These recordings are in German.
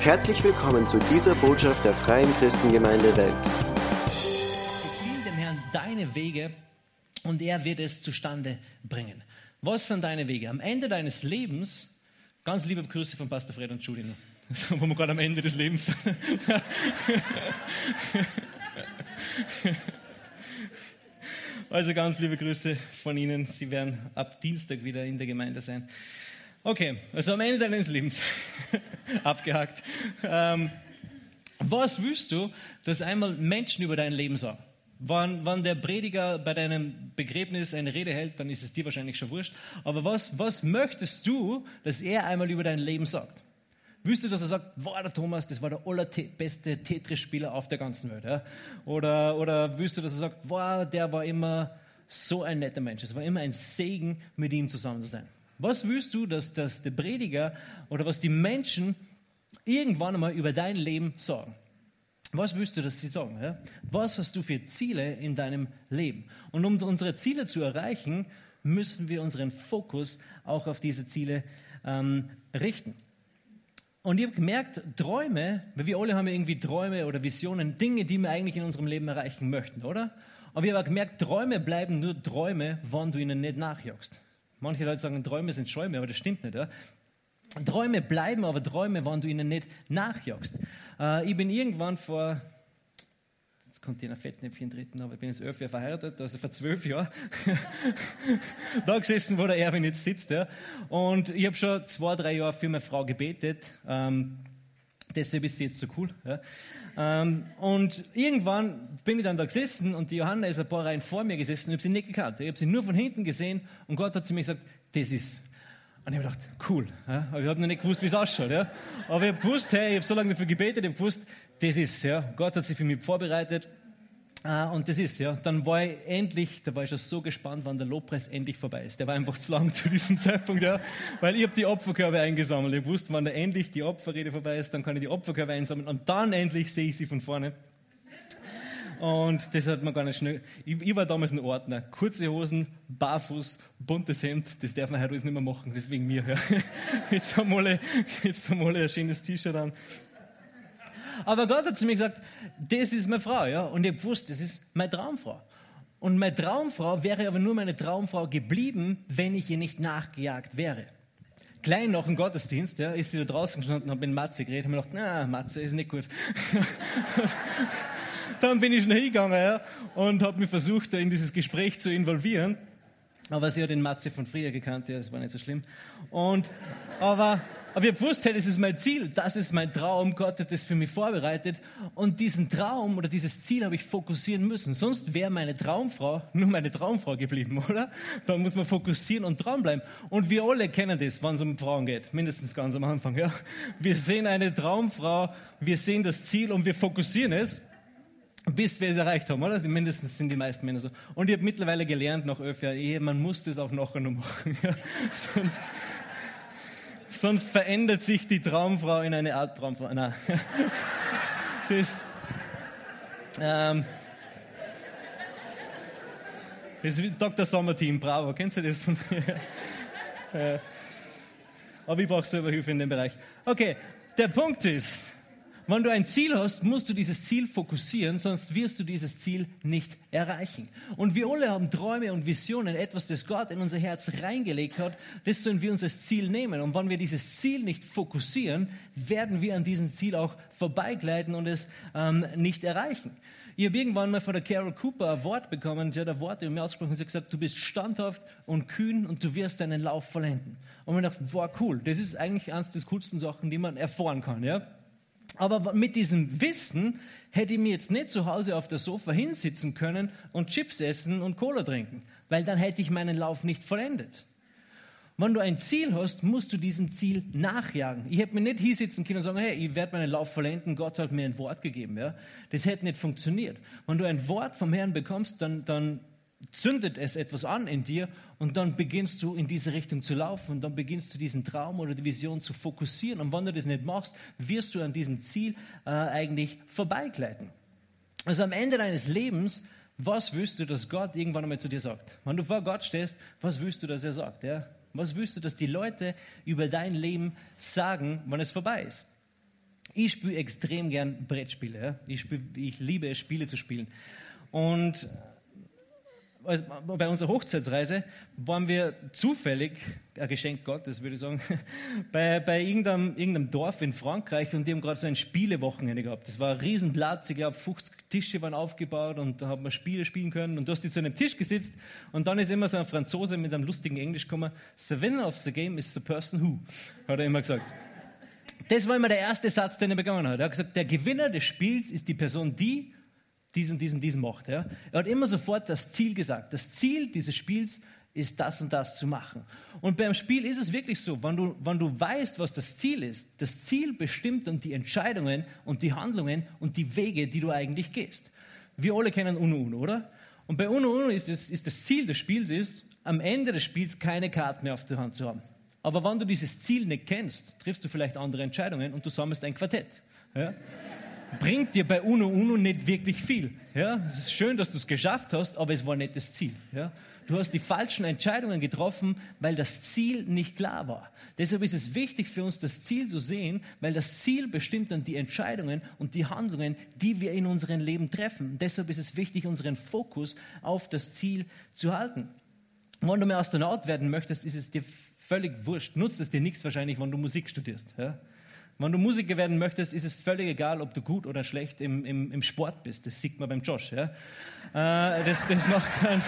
Herzlich willkommen zu dieser Botschaft der Freien Christengemeinde Wels. Befiehl dem Herrn deine Wege und er wird es zustande bringen. Was sind deine Wege? Am Ende deines Lebens, ganz liebe Grüße von Pastor Fred und Julie, wo wir gerade am Ende des Lebens sind. Also ganz liebe Grüße von Ihnen. Sie werden ab Dienstag wieder in der Gemeinde sein. Okay, also am Ende deines Lebens abgehakt. Ähm, was willst du, dass einmal Menschen über dein Leben sagen? Wann, wann der Prediger bei deinem Begräbnis eine Rede hält, dann ist es dir wahrscheinlich schon wurscht. Aber was, was möchtest du, dass er einmal über dein Leben sagt? Willst du, dass er sagt, wow, der Thomas, das war der allerbeste Tetris-Spieler auf der ganzen Welt? Ja? Oder, oder willst du, dass er sagt, wow, der war immer so ein netter Mensch. Es war immer ein Segen, mit ihm zusammen zu sein. Was willst du, dass, dass der Prediger oder was die Menschen irgendwann einmal über dein Leben sagen? Was willst du, dass sie sagen? Ja? Was hast du für Ziele in deinem Leben? Und um unsere Ziele zu erreichen, müssen wir unseren Fokus auch auf diese Ziele ähm, richten. Und ich habe gemerkt, Träume, weil wir alle haben irgendwie Träume oder Visionen, Dinge, die wir eigentlich in unserem Leben erreichen möchten, oder? Aber ich habe gemerkt, Träume bleiben nur Träume, wann du ihnen nicht nachjagst. Manche Leute sagen, Träume sind Schäume, aber das stimmt nicht. Ja? Träume bleiben aber Träume, wann du ihnen nicht nachjagst. Äh, ich bin irgendwann vor, jetzt kommt hier ein Fettnäpfchen treten, aber ich bin jetzt elf Jahre verheiratet, also vor zwölf Jahren, da gesessen, wo der Erwin jetzt sitzt. Ja? Und ich habe schon zwei, drei Jahre für meine Frau gebetet. Ähm, deshalb ist sie jetzt so cool. Ja? Ähm, und irgendwann bin ich dann da gesessen und die Johanna ist ein paar Reihen vor mir gesessen und ich habe sie nicht gekannt. Ich habe sie nur von hinten gesehen und Gott hat zu mir gesagt, das ist. Und ich habe gedacht, cool. Ja? Aber ich habe noch nicht gewusst, wie es ausschaut. Ja? Aber ich habe gewusst, hey, ich habe so lange dafür gebetet, ich habe gewusst, das ist ja. Gott hat sich für mich vorbereitet. Uh, und das ist ja, dann war ich endlich, da war ich schon so gespannt, wann der Lobpreis endlich vorbei ist. Der war einfach zu lang zu diesem Zeitpunkt, ja, weil ich habe die Opferkörbe eingesammelt. Ich wusste, wann da endlich die Opferrede vorbei ist, dann kann ich die Opferkörbe einsammeln und dann endlich sehe ich sie von vorne. Und das hat man gar nicht schnell. Ich, ich war damals ein Ordner. Kurze Hosen, barfuß, buntes Hemd, das darf man heute nicht mehr machen, deswegen mir. Ja. Jetzt haben jetzt haben alle ein schönes T-Shirt an. Aber Gott hat zu mir gesagt, das ist meine Frau, ja. Und ich habe gewusst, das ist meine Traumfrau. Und meine Traumfrau wäre aber nur meine Traumfrau geblieben, wenn ich ihr nicht nachgejagt wäre. Klein noch im Gottesdienst, ja, ist sie da draußen gestanden habe mit Matze geredet und mir gedacht, na, Matze ist nicht gut. Dann bin ich schnell hingegangen ja, und habe mich versucht, in dieses Gespräch zu involvieren. Aber sie hat den Matze von früher gekannt, ja, das war nicht so schlimm. Und, aber aber ich habe gewusst, hey, das ist mein Ziel, das ist mein Traum, Gott hat das für mich vorbereitet. Und diesen Traum oder dieses Ziel habe ich fokussieren müssen. Sonst wäre meine Traumfrau nur meine Traumfrau geblieben, oder? Da muss man fokussieren und dranbleiben. Und wir alle kennen das, wenn es um Frauen geht, mindestens ganz am Anfang. Ja? Wir sehen eine Traumfrau, wir sehen das Ziel und wir fokussieren es bis wir es erreicht haben, oder? Mindestens sind die meisten Männer so. Und ich habe mittlerweile gelernt, nach elf Jahren Ehe, man muss das auch nachher noch machen. Ja? Sonst, sonst verändert sich die Traumfrau in eine Art Traumfrau. Nein. Ist, ähm, das ist Dr. Sommerteam, bravo. Kennst du das von äh, Aber ich brauche selber Hilfe in dem Bereich. Okay, der Punkt ist, wenn du ein Ziel hast, musst du dieses Ziel fokussieren, sonst wirst du dieses Ziel nicht erreichen. Und wir alle haben Träume und Visionen, etwas, das Gott in unser Herz reingelegt hat, das sollen wir uns als Ziel nehmen. Und wenn wir dieses Ziel nicht fokussieren, werden wir an diesem Ziel auch vorbeigleiten und es ähm, nicht erreichen. Ich habe irgendwann mal von der Carol Cooper ein Wort bekommen, sie hat ein Wort in mir ausgesprochen, sie hat gesagt, du bist standhaft und kühn und du wirst deinen Lauf vollenden. Und ich dachte, wow, cool, das ist eigentlich eines der coolsten Sachen, die man erfahren kann. Ja? Aber mit diesem Wissen hätte ich mir jetzt nicht zu Hause auf der Sofa hinsitzen können und Chips essen und Cola trinken, weil dann hätte ich meinen Lauf nicht vollendet. Wenn du ein Ziel hast, musst du diesem Ziel nachjagen. Ich hätte mir nicht hinsitzen können und sagen, hey, ich werde meinen Lauf vollenden, Gott hat mir ein Wort gegeben. Ja? Das hätte nicht funktioniert. Wenn du ein Wort vom Herrn bekommst, dann, dann zündet es etwas an in dir und dann beginnst du in diese Richtung zu laufen und dann beginnst du diesen Traum oder die Vision zu fokussieren und wenn du das nicht machst, wirst du an diesem Ziel äh, eigentlich vorbeigleiten. Also am Ende deines Lebens, was willst du, dass Gott irgendwann einmal zu dir sagt? Wenn du vor Gott stehst, was willst du, dass er sagt? Ja? Was willst du, dass die Leute über dein Leben sagen, wenn es vorbei ist? Ich spiele extrem gern Brettspiele. Ja? Ich, spiel, ich liebe es, Spiele zu spielen. Und also bei unserer Hochzeitsreise waren wir zufällig, ein Geschenk Gottes, würde ich sagen, bei, bei irgendeinem, irgendeinem Dorf in Frankreich und die haben gerade so ein Spielewochenende gehabt. Das war ein Riesenplatz, ich glaube 50 Tische waren aufgebaut und da hat man Spiele spielen können und du hast zu einem Tisch gesitzt und dann ist immer so ein Franzose mit einem lustigen Englisch gekommen, the winner of the game is the person who, hat er immer gesagt. Das war immer der erste Satz, den er begonnen hat. Er hat gesagt, der Gewinner des Spiels ist die Person, die diesen, diesen, diesen macht. Ja. Er hat immer sofort das Ziel gesagt. Das Ziel dieses Spiels ist das und das zu machen. Und beim Spiel ist es wirklich so, wenn du, wenn du weißt, was das Ziel ist, das Ziel bestimmt dann die Entscheidungen und die Handlungen und die Wege, die du eigentlich gehst. Wir alle kennen Uno Uno, oder? Und bei Uno Uno ist das, ist das Ziel des Spiels ist, am Ende des Spiels keine Karten mehr auf der Hand zu haben. Aber wenn du dieses Ziel nicht kennst, triffst du vielleicht andere Entscheidungen und du sammelst ein Quartett. Ja? Bringt dir bei Uno Uno nicht wirklich viel. Ja? Es ist schön, dass du es geschafft hast, aber es war nicht das Ziel. Ja? Du hast die falschen Entscheidungen getroffen, weil das Ziel nicht klar war. Deshalb ist es wichtig für uns, das Ziel zu sehen, weil das Ziel bestimmt dann die Entscheidungen und die Handlungen, die wir in unserem Leben treffen. Deshalb ist es wichtig, unseren Fokus auf das Ziel zu halten. Wenn du mehr Astronaut werden möchtest, ist es dir völlig wurscht. Nutzt es dir nichts wahrscheinlich, wenn du Musik studierst. Ja? Wenn du Musiker werden möchtest, ist es völlig egal, ob du gut oder schlecht im, im, im Sport bist. Das sieht man beim Josh. Ja? Äh, das, das, macht keinen,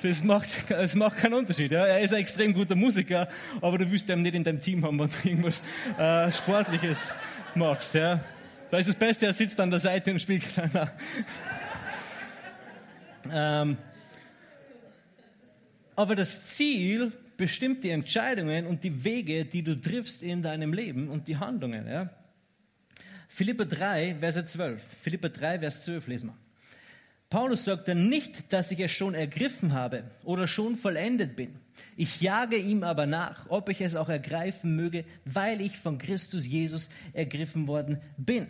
das, macht, das macht keinen Unterschied. Ja? Er ist ein extrem guter Musiker, aber du willst ihn nicht in deinem Team haben, wenn du irgendwas äh, Sportliches machst. Ja? Da ist das Beste, er sitzt an der Seite und spielt. ähm, aber das Ziel bestimmt die Entscheidungen und die Wege, die du triffst in deinem Leben und die Handlungen. Ja? Philippa 3, Verse 12. Philippa 3, Vers 12 lesen wir. Paulus sagt dann nicht, dass ich es schon ergriffen habe oder schon vollendet bin. Ich jage ihm aber nach, ob ich es auch ergreifen möge, weil ich von Christus Jesus ergriffen worden bin.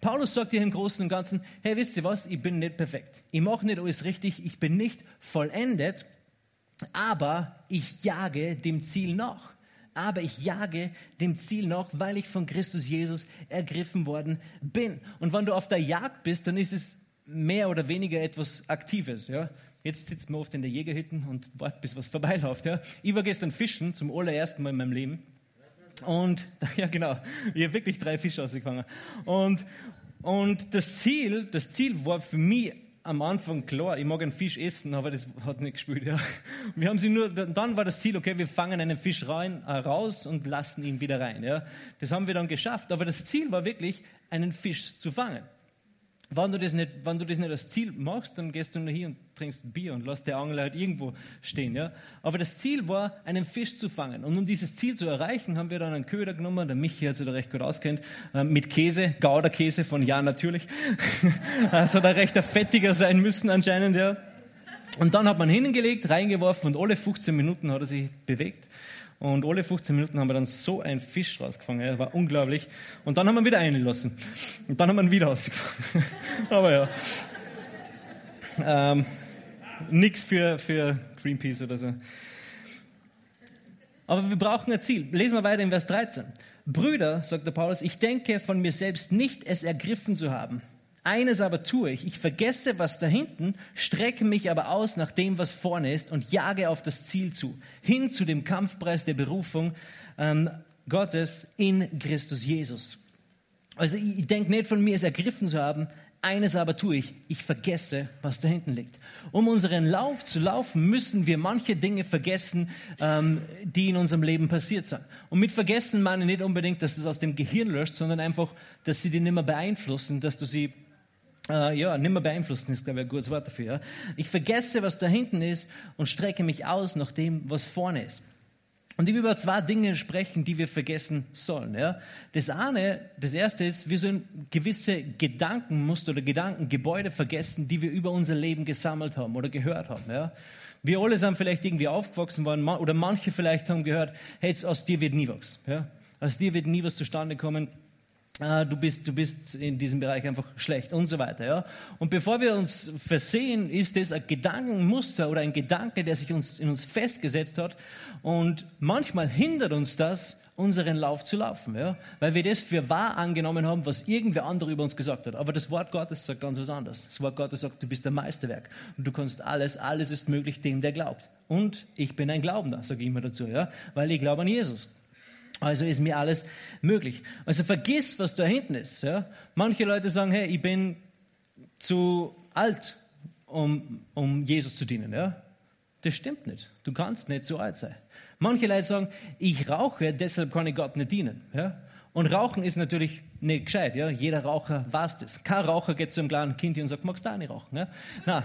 Paulus sagt hier im Großen und Ganzen, hey, wisst ihr was, ich bin nicht perfekt. Ich mache nicht alles richtig, ich bin nicht vollendet, aber ich jage dem Ziel nach. Aber ich jage dem Ziel nach, weil ich von Christus Jesus ergriffen worden bin. Und wenn du auf der Jagd bist, dann ist es mehr oder weniger etwas Aktives. Ja? Jetzt sitzt man oft in der Jägerhütte und wartet, bis was vorbeiläuft. Ja? Ich war gestern fischen, zum allerersten Mal in meinem Leben. Und, ja genau, ich habe wirklich drei Fische ausgefangen. Und, und das Ziel, das Ziel war für mich am Anfang klar, ich mag einen Fisch essen, aber das hat nicht gespielt. Ja. Wir haben sie nur, dann war das Ziel, okay, wir fangen einen Fisch rein, äh, raus und lassen ihn wieder rein. Ja. Das haben wir dann geschafft. Aber das Ziel war wirklich, einen Fisch zu fangen. Wenn du, das nicht, wenn du das nicht als Ziel machst, dann gehst du nur hier und trinkst Bier und lässt der Angler halt irgendwo stehen. Ja? Aber das Ziel war, einen Fisch zu fangen. Und um dieses Ziel zu erreichen, haben wir dann einen Köder genommen, der Michi hat sich da recht gut auskennt, äh, mit Käse, Gouda-Käse von Ja natürlich. also da recht ein fettiger sein müssen anscheinend. Ja. Und dann hat man hingelegt, reingeworfen und alle 15 Minuten hat er sich bewegt. Und alle 15 Minuten haben wir dann so einen Fisch rausgefangen. Das war unglaublich. Und dann haben wir ihn wieder eingelassen. Und dann haben wir ihn wieder rausgefangen. Aber ja. Ähm, Nichts für, für Greenpeace oder so. Aber wir brauchen ein Ziel. Lesen wir weiter in Vers 13. Brüder, sagt der Paulus, ich denke von mir selbst nicht, es ergriffen zu haben. Eines aber tue ich, ich vergesse, was da hinten, strecke mich aber aus nach dem, was vorne ist und jage auf das Ziel zu, hin zu dem Kampfpreis der Berufung ähm, Gottes in Christus Jesus. Also ich, ich denke nicht von mir, es ergriffen zu haben, eines aber tue ich, ich vergesse, was da hinten liegt. Um unseren Lauf zu laufen, müssen wir manche Dinge vergessen, ähm, die in unserem Leben passiert sind. Und mit vergessen meine ich nicht unbedingt, dass du es aus dem Gehirn löscht, sondern einfach, dass sie dich nicht mehr beeinflussen, dass du sie äh, ja, nicht mehr beeinflussen ist, glaube ich, ein gutes Wort dafür. Ja. Ich vergesse, was da hinten ist und strecke mich aus nach dem, was vorne ist. Und ich will über zwei Dinge sprechen, die wir vergessen sollen. Ja. Das eine, das erste ist, wir sollen gewisse Gedankenmuster oder Gedankengebäude vergessen, die wir über unser Leben gesammelt haben oder gehört haben. Ja. Wir alle sind vielleicht irgendwie aufgewachsen worden oder manche vielleicht haben gehört, hey, aus dir wird nie was. Ja. Aus dir wird nie was zustande kommen du bist, du bist in diesem Bereich einfach schlecht und so weiter. Ja? Und bevor wir uns versehen, ist das ein Gedankenmuster oder ein Gedanke, der sich uns, in uns festgesetzt hat. Und manchmal hindert uns das, unseren Lauf zu laufen, ja? weil wir das für wahr angenommen haben, was irgendwer andere über uns gesagt hat. Aber das Wort Gottes sagt ganz was anderes. Das Wort Gottes sagt, du bist der Meisterwerk und du kannst alles, alles ist möglich dem, der glaubt. Und ich bin ein Glaubender, sage ich immer dazu, ja? weil ich glaube an Jesus. Also ist mir alles möglich. Also vergiss, was da hinten ist. Ja? Manche Leute sagen, hey, ich bin zu alt, um, um Jesus zu dienen. Ja? Das stimmt nicht. Du kannst nicht zu alt sein. Manche Leute sagen, ich rauche, deshalb kann ich Gott nicht dienen. Ja? Und Rauchen ist natürlich nicht gescheit. Ja? Jeder Raucher weiß das. Kein Raucher geht zu einem kleinen Kind und sagt, magst du auch nicht rauchen? Ja? Nein,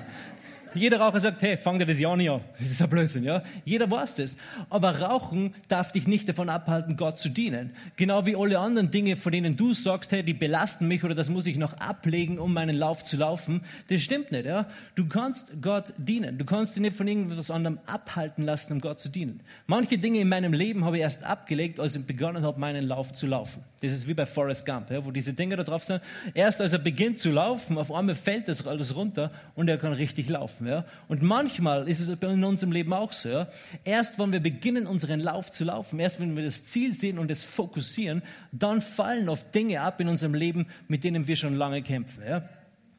jeder Raucher sagt, hey, fang dir das ja nicht an. Das ist ein Blödsinn, ja. Jeder weiß das. Aber Rauchen darf dich nicht davon abhalten, Gott zu dienen. Genau wie alle anderen Dinge, von denen du sagst, hey, die belasten mich oder das muss ich noch ablegen, um meinen Lauf zu laufen. Das stimmt nicht, ja. Du kannst Gott dienen. Du kannst dich nicht von irgendwas anderem abhalten lassen, um Gott zu dienen. Manche Dinge in meinem Leben habe ich erst abgelegt, als ich begonnen habe, meinen Lauf zu laufen. Das ist wie bei Forrest Gump, ja, wo diese Dinge da drauf sind. Erst als er beginnt zu laufen, auf einmal fällt das alles runter und er kann richtig laufen. Ja. Und manchmal ist es in unserem Leben auch so. Ja. Erst wenn wir beginnen, unseren Lauf zu laufen, erst wenn wir das Ziel sehen und es fokussieren, dann fallen oft Dinge ab in unserem Leben, mit denen wir schon lange kämpfen. Ja.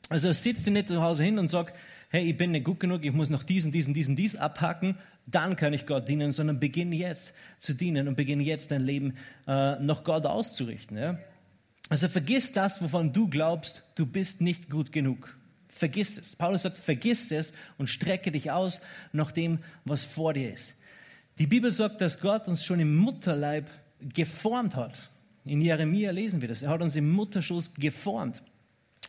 Also sitzt du nicht zu Hause hin und sagt, hey, ich bin nicht gut genug, ich muss noch diesen, diesen, diesen, dies abhacken, dann kann ich Gott dienen, sondern beginne jetzt zu dienen und beginne jetzt dein Leben äh, nach Gott auszurichten. Ja? Also vergiss das, wovon du glaubst, du bist nicht gut genug. Vergiss es. Paulus sagt, vergiss es und strecke dich aus nach dem, was vor dir ist. Die Bibel sagt, dass Gott uns schon im Mutterleib geformt hat. In Jeremia lesen wir das. Er hat uns im Mutterschoß geformt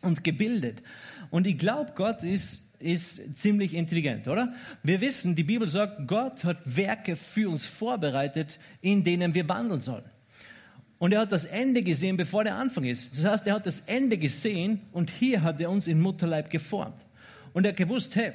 und gebildet. Und ich glaube, Gott ist ist ziemlich intelligent, oder? Wir wissen, die Bibel sagt, Gott hat Werke für uns vorbereitet, in denen wir wandeln sollen. Und er hat das Ende gesehen, bevor der Anfang ist. Das heißt, er hat das Ende gesehen und hier hat er uns in Mutterleib geformt. Und er hat gewusst, hey,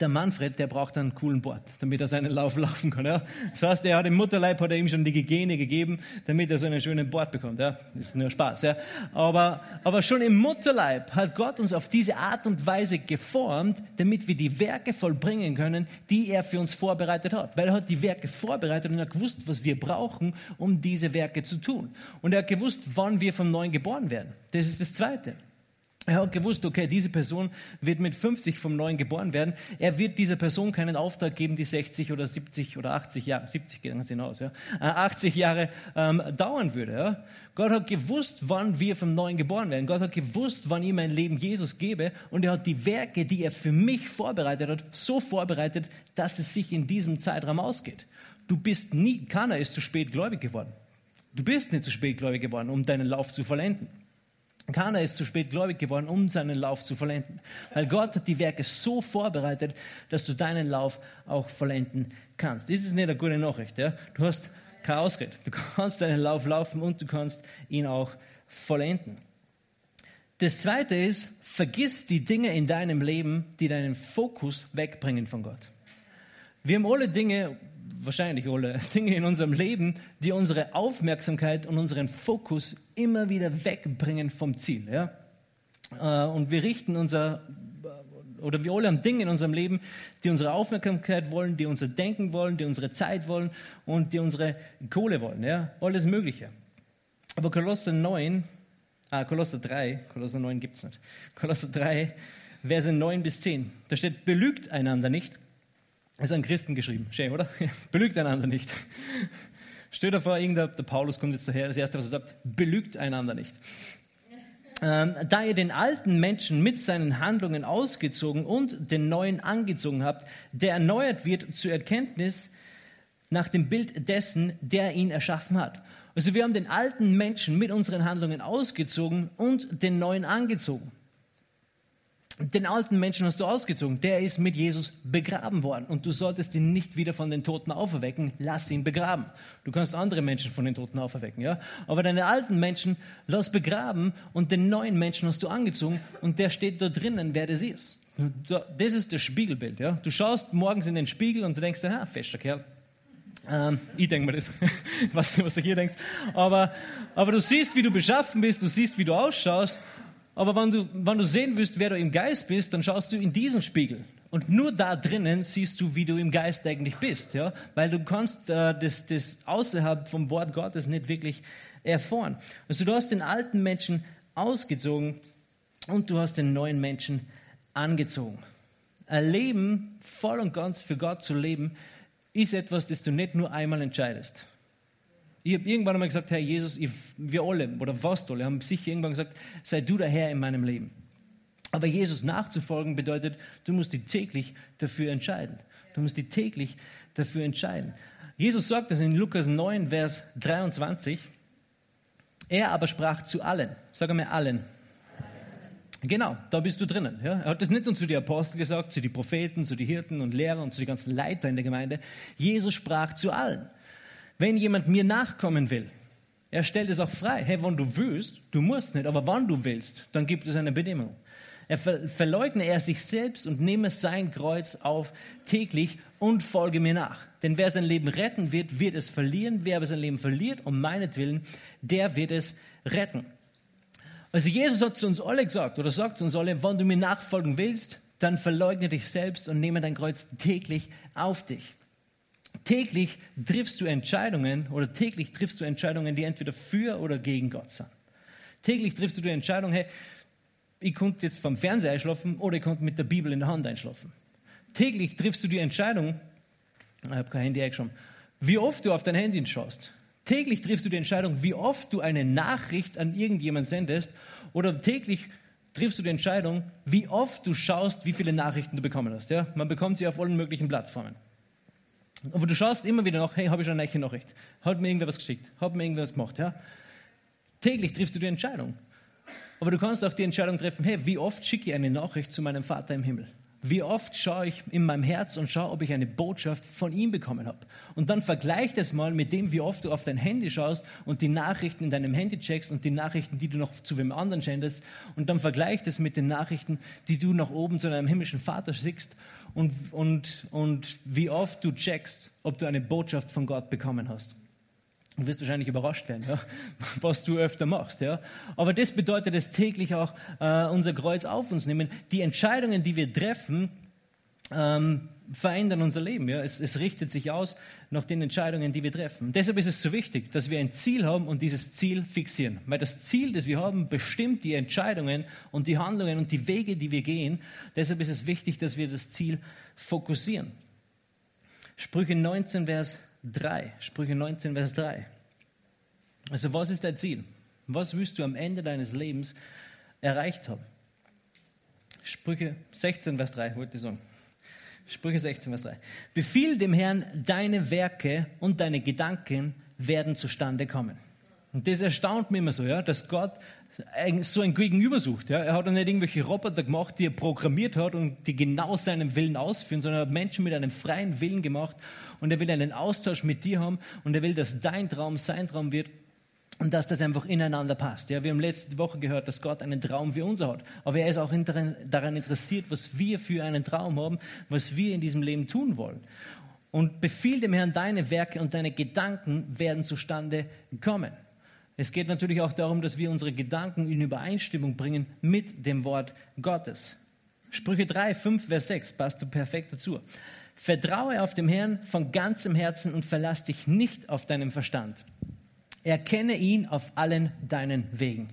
der Manfred, der braucht einen coolen Bord, damit er seinen Lauf laufen kann. Ja? Das heißt, er hat im Mutterleib hat er ihm schon die Gene gegeben, damit er so einen schönen Bord bekommt. Ja? Das ist nur Spaß. Ja? Aber, aber schon im Mutterleib hat Gott uns auf diese Art und Weise geformt, damit wir die Werke vollbringen können, die er für uns vorbereitet hat. Weil er hat die Werke vorbereitet und er hat gewusst, was wir brauchen, um diese Werke zu tun. Und er hat gewusst, wann wir vom Neuen geboren werden. Das ist das Zweite. Er hat gewusst, okay, diese Person wird mit 50 vom Neuen geboren werden. Er wird dieser Person keinen Auftrag geben, die 60 oder 70 oder 80 Jahre, 70 gehen sie hinaus, ja, 80 äh, Jahre ähm, dauern würde. Ja. Gott hat gewusst, wann wir vom Neuen geboren werden. Gott hat gewusst, wann ich mein Leben Jesus gebe. Und er hat die Werke, die er für mich vorbereitet hat, so vorbereitet, dass es sich in diesem Zeitraum ausgeht. Du bist nie, keiner ist zu spät gläubig geworden. Du bist nicht zu spät gläubig geworden, um deinen Lauf zu vollenden. Keiner ist zu spät gläubig geworden, um seinen Lauf zu vollenden. Weil Gott hat die Werke so vorbereitet, dass du deinen Lauf auch vollenden kannst. Das ist nicht eine gute Nachricht. Ja? Du hast keine Ausrede. Du kannst deinen Lauf laufen und du kannst ihn auch vollenden. Das zweite ist, vergiss die Dinge in deinem Leben, die deinen Fokus wegbringen von Gott. Wir haben alle Dinge, wahrscheinlich alle Dinge in unserem Leben, die unsere Aufmerksamkeit und unseren Fokus immer wieder wegbringen vom Ziel. Ja? Äh, und wir richten unser, oder wir alle haben Dinge in unserem Leben, die unsere Aufmerksamkeit wollen, die unser Denken wollen, die unsere Zeit wollen und die unsere Kohle wollen. Ja? Alles Mögliche. Aber Kolosser 9, ah, Kolosser 3, Kolosser 9 gibt es nicht. Kolosser 3, Verse 9 bis 10. Da steht, belügt einander nicht ist an Christen geschrieben. Schön, oder? Belügt einander nicht. Stell dir vor, irgendein, der Paulus kommt jetzt daher, das erste, was er sagt, belügt einander nicht. Ähm, da ihr den alten Menschen mit seinen Handlungen ausgezogen und den neuen angezogen habt, der erneuert wird zur Erkenntnis nach dem Bild dessen, der ihn erschaffen hat. Also wir haben den alten Menschen mit unseren Handlungen ausgezogen und den neuen angezogen. Den alten Menschen hast du ausgezogen. Der ist mit Jesus begraben worden. Und du solltest ihn nicht wieder von den Toten auferwecken. Lass ihn begraben. Du kannst andere Menschen von den Toten auferwecken, ja. Aber deine alten Menschen lass begraben und den neuen Menschen hast du angezogen und der steht da drinnen, wer das ist. Das ist das Spiegelbild, ja. Du schaust morgens in den Spiegel und du denkst, ah, fester Kerl. Ähm, ich denke mir das. ich weiß nicht, was du hier denkst. Aber, aber du siehst, wie du beschaffen bist, du siehst, wie du ausschaust aber wenn du, wenn du sehen willst, wer du im Geist bist, dann schaust du in diesen Spiegel. Und nur da drinnen siehst du, wie du im Geist eigentlich bist, ja? weil du kannst äh, das, das außerhalb vom Wort Gottes nicht wirklich erfahren. Also du hast den alten Menschen ausgezogen und du hast den neuen Menschen angezogen. Ein Leben voll und ganz für Gott zu leben, ist etwas, das du nicht nur einmal entscheidest. Ich habe irgendwann einmal gesagt, Herr Jesus, ich, wir alle oder fast alle haben sicher irgendwann gesagt, sei du der Herr in meinem Leben. Aber Jesus nachzufolgen bedeutet, du musst dich täglich dafür entscheiden. Du musst dich täglich dafür entscheiden. Jesus sagt das in Lukas 9, Vers 23. Er aber sprach zu allen. Sag einmal allen. Genau, da bist du drinnen. Ja? Er hat das nicht nur zu den Aposteln gesagt, zu den Propheten, zu den Hirten und Lehrern und zu den ganzen Leitern in der Gemeinde. Jesus sprach zu allen. Wenn jemand mir nachkommen will, er stellt es auch frei. Hey, wenn du willst, du musst nicht, aber wann du willst, dann gibt es eine Bedingung. Er ver verleugne er sich selbst und nehme sein Kreuz auf täglich und folge mir nach. Denn wer sein Leben retten wird, wird es verlieren. Wer aber sein Leben verliert, um meinetwillen, der wird es retten. Also Jesus hat zu uns alle gesagt, oder sagt zu uns alle, wenn du mir nachfolgen willst, dann verleugne dich selbst und nehme dein Kreuz täglich auf dich. Täglich triffst du Entscheidungen oder täglich triffst du Entscheidungen, die entweder für oder gegen Gott sind. Täglich triffst du die Entscheidung, hey, ich konnte jetzt vom Fernseher einschlafen oder ich konnte mit der Bibel in der Hand einschlafen. Täglich triffst du die Entscheidung, ich habe kein Handy eingeschoben, wie oft du auf dein Handy schaust. Täglich triffst du die Entscheidung, wie oft du eine Nachricht an irgendjemand sendest oder täglich triffst du die Entscheidung, wie oft du schaust, wie viele Nachrichten du bekommen hast. Ja? Man bekommt sie auf allen möglichen Plattformen. Aber du schaust immer wieder noch, hey, habe ich eine neue Nachricht? Hat mir irgendwer was geschickt? Hat mir irgendwer was gemacht? Ja? Täglich triffst du die Entscheidung. Aber du kannst auch die Entscheidung treffen, hey, wie oft schicke ich eine Nachricht zu meinem Vater im Himmel? Wie oft schaue ich in meinem Herz und schaue, ob ich eine Botschaft von ihm bekommen habe. Und dann vergleich das mal mit dem, wie oft du auf dein Handy schaust und die Nachrichten in deinem Handy checkst und die Nachrichten, die du noch zu wem anderen sendest. Und dann vergleich das mit den Nachrichten, die du nach oben zu deinem himmlischen Vater schickst und, und, und wie oft du checkst, ob du eine Botschaft von Gott bekommen hast. Du wirst wahrscheinlich überrascht werden, ja, was du öfter machst. Ja. Aber das bedeutet es täglich auch, äh, unser Kreuz auf uns nehmen. Die Entscheidungen, die wir treffen, ähm, verändern unser Leben. Ja. Es, es, richtet sich aus nach den Entscheidungen, die wir treffen. deshalb ist es so wichtig, dass wir ein Ziel haben und dieses Ziel fixieren. Weil das Ziel, das wir haben, bestimmt die Entscheidungen und die Handlungen und die Wege, die wir gehen. Deshalb ist es wichtig, dass wir das Ziel fokussieren. Sprüche 19, Vers 3. Sprüche 19, Vers 3. Also was ist dein Ziel? Was willst du am Ende deines Lebens erreicht haben? Sprüche 16, Vers 3, wollte ich sagen. Sprüche 16, Vers 3. Befiehl dem Herrn, deine Werke und deine Gedanken werden zustande kommen. Und das erstaunt mich immer so, ja, dass Gott so ein Gegenüber sucht. Ja. Er hat nicht irgendwelche Roboter gemacht, die er programmiert hat und die genau seinen Willen ausführen, sondern er hat Menschen mit einem freien Willen gemacht und er will einen Austausch mit dir haben und er will, dass dein Traum sein Traum wird und dass das einfach ineinander passt. Ja, wir haben letzte Woche gehört, dass Gott einen Traum für uns hat, aber er ist auch daran interessiert, was wir für einen Traum haben, was wir in diesem Leben tun wollen. Und befiehl dem Herrn, deine Werke und deine Gedanken werden zustande kommen. Es geht natürlich auch darum, dass wir unsere Gedanken in Übereinstimmung bringen mit dem Wort Gottes. Sprüche 3, 5, Vers 6 passt perfekt dazu. Vertraue auf dem Herrn von ganzem Herzen und verlass dich nicht auf deinen Verstand. Erkenne ihn auf allen deinen Wegen.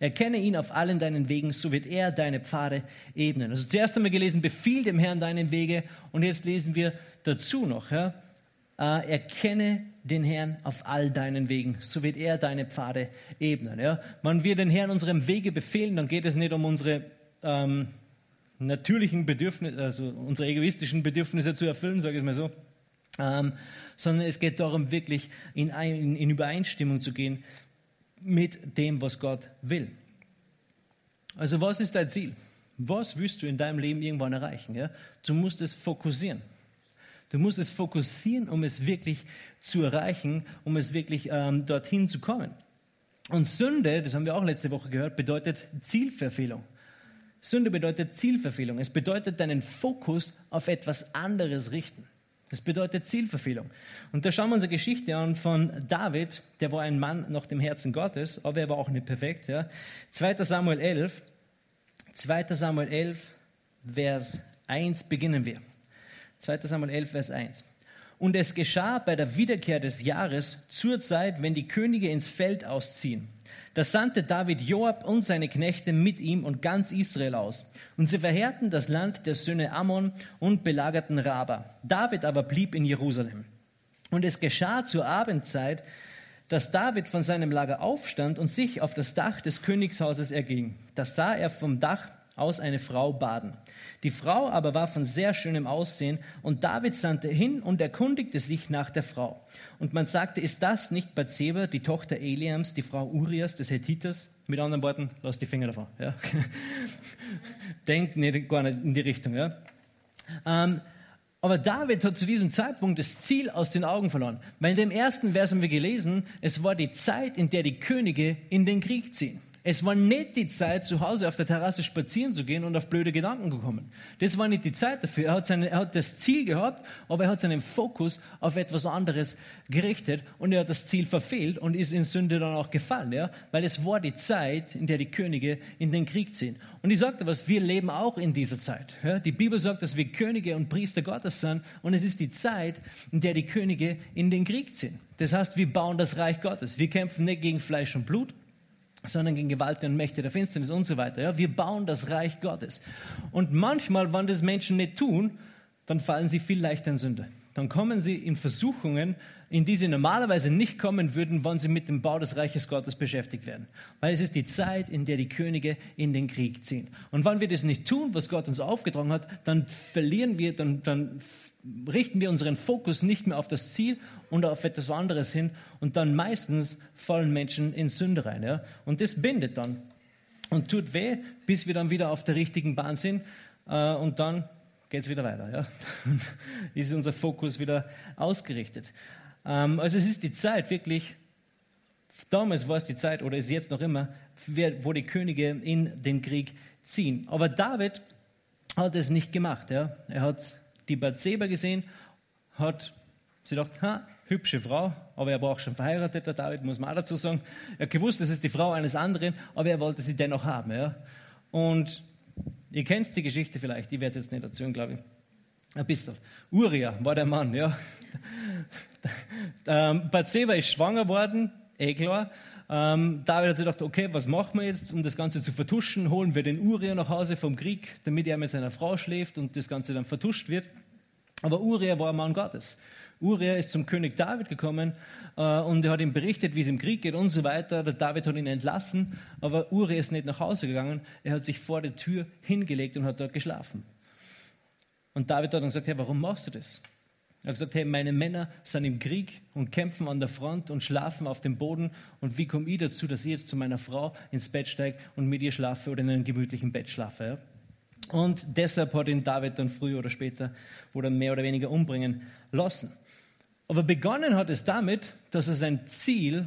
Erkenne ihn auf allen deinen Wegen, so wird er deine Pfade ebnen. Also zuerst haben wir gelesen, befiehl dem Herrn deinen Wege und jetzt lesen wir dazu noch, ja, äh, erkenne den Herrn auf all deinen Wegen, so wird er deine Pfade ebnen. Ja? Man wird den Herrn unserem Wege befehlen, dann geht es nicht um unsere ähm, natürlichen Bedürfnisse, also unsere egoistischen Bedürfnisse zu erfüllen, sage ich mal so, ähm, sondern es geht darum, wirklich in, in, in Übereinstimmung zu gehen mit dem, was Gott will. Also was ist dein Ziel? Was willst du in deinem Leben irgendwann erreichen? Ja? Du musst es fokussieren. Du musst es fokussieren, um es wirklich zu erreichen, um es wirklich ähm, dorthin zu kommen. Und Sünde, das haben wir auch letzte Woche gehört, bedeutet Zielverfehlung. Sünde bedeutet Zielverfehlung. Es bedeutet deinen Fokus auf etwas anderes richten. Das bedeutet Zielverfehlung. Und da schauen wir uns eine Geschichte an von David, der war ein Mann nach dem Herzen Gottes, aber er war auch nicht perfekt. Ja. 2. Samuel 11, 2. Samuel 11, Vers 1 beginnen wir. 2 Samuel 11, Vers 1. Und es geschah bei der Wiederkehr des Jahres zur Zeit, wenn die Könige ins Feld ausziehen. Da sandte David Joab und seine Knechte mit ihm und ganz Israel aus. Und sie verheerten das Land der Söhne Ammon und belagerten Raba. David aber blieb in Jerusalem. Und es geschah zur Abendzeit, dass David von seinem Lager aufstand und sich auf das Dach des Königshauses erging. Da sah er vom Dach aus eine Frau baden. Die Frau aber war von sehr schönem Aussehen und David sandte hin und erkundigte sich nach der Frau. Und man sagte, ist das nicht Bathseba, die Tochter Eliams, die Frau Urias des Hethiters? Mit anderen Worten, lass die Finger davon. Ja. Denkt nicht, gar nicht in die Richtung. Ja. Ähm, aber David hat zu diesem Zeitpunkt das Ziel aus den Augen verloren. Weil in dem ersten Vers haben wir gelesen, es war die Zeit, in der die Könige in den Krieg ziehen. Es war nicht die Zeit, zu Hause auf der Terrasse spazieren zu gehen und auf blöde Gedanken zu kommen. Das war nicht die Zeit dafür. Er hat, seine, er hat das Ziel gehabt, aber er hat seinen Fokus auf etwas anderes gerichtet und er hat das Ziel verfehlt und ist in Sünde dann auch gefallen, ja? weil es war die Zeit, in der die Könige in den Krieg ziehen. Und ich sagte was, wir leben auch in dieser Zeit. Ja? Die Bibel sagt, dass wir Könige und Priester Gottes sind und es ist die Zeit, in der die Könige in den Krieg ziehen. Das heißt, wir bauen das Reich Gottes. Wir kämpfen nicht gegen Fleisch und Blut, sondern gegen Gewalt und Mächte der Finsternis und so weiter. Ja, wir bauen das Reich Gottes. Und manchmal, wenn das Menschen nicht tun, dann fallen sie viel leichter in Sünde. Dann kommen sie in Versuchungen, in die sie normalerweise nicht kommen würden, wenn sie mit dem Bau des Reiches Gottes beschäftigt werden. Weil es ist die Zeit, in der die Könige in den Krieg ziehen. Und wenn wir das nicht tun, was Gott uns aufgetragen hat, dann verlieren wir, dann, dann richten wir unseren Fokus nicht mehr auf das Ziel und auf etwas anderes hin und dann meistens fallen Menschen in Sünde rein. Ja? Und das bindet dann und tut weh, bis wir dann wieder auf der richtigen Bahn sind äh, und dann geht es wieder weiter. Ja? ist unser Fokus wieder ausgerichtet. Ähm, also es ist die Zeit wirklich, damals war es die Zeit oder ist jetzt noch immer, wo die Könige in den Krieg ziehen. Aber David hat es nicht gemacht. Ja? Er hat die Bathseba gesehen, hat sie gedacht, ha, hübsche Frau, aber er war auch schon verheiratet, der David, muss man auch dazu sagen. Er hat gewusst, das ist die Frau eines anderen, aber er wollte sie dennoch haben. Ja? Und ihr kennt die Geschichte vielleicht, ich werde jetzt nicht erzählen, glaube ich. Ein bisschen. Uriah war der Mann, ja. ähm, Bathseba ist schwanger worden, eh klar. Ähm, David hat sich gedacht, okay, was machen wir jetzt, um das Ganze zu vertuschen? Holen wir den Uriah nach Hause vom Krieg, damit er mit seiner Frau schläft und das Ganze dann vertuscht wird. Aber Uriah war ein Mann Gottes. Uriah ist zum König David gekommen äh, und er hat ihm berichtet, wie es im Krieg geht und so weiter. Der David hat ihn entlassen, aber Uriah ist nicht nach Hause gegangen. Er hat sich vor der Tür hingelegt und hat dort geschlafen. Und David hat dann gesagt, hey, warum machst du das? Er hat gesagt, hey, meine Männer sind im Krieg und kämpfen an der Front und schlafen auf dem Boden. Und wie komme ich dazu, dass ich jetzt zu meiner Frau ins Bett steige und mit ihr schlafe oder in einem gemütlichen Bett schlafe? Ja? Und deshalb hat ihn David dann früher oder später oder mehr oder weniger umbringen lassen. Aber begonnen hat es damit, dass er sein Ziel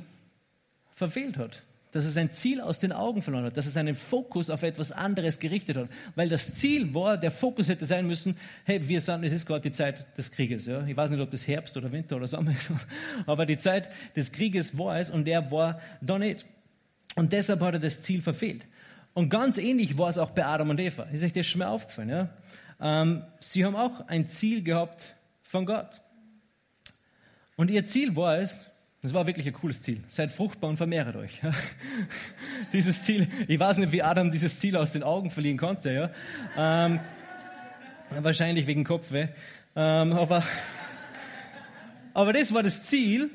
verfehlt hat dass er sein Ziel aus den Augen verloren hat, dass er seinen Fokus auf etwas anderes gerichtet hat. Weil das Ziel war, der Fokus hätte sein müssen, hey, wir sind, es ist gerade die Zeit des Krieges. Ja? Ich weiß nicht, ob das Herbst oder Winter oder Sommer ist, aber die Zeit des Krieges war es und er war da nicht. Und deshalb hat er das Ziel verfehlt. Und ganz ähnlich war es auch bei Adam und Eva. Ist euch das schon mal aufgefallen? Ja? Ähm, sie haben auch ein Ziel gehabt von Gott. Und ihr Ziel war es, das war wirklich ein cooles Ziel. Seid fruchtbar und vermehret euch. dieses Ziel, ich weiß nicht, wie Adam dieses Ziel aus den Augen verlieren konnte. Ja? Ähm, wahrscheinlich wegen Kopfweh. Ähm, aber, aber das war das Ziel.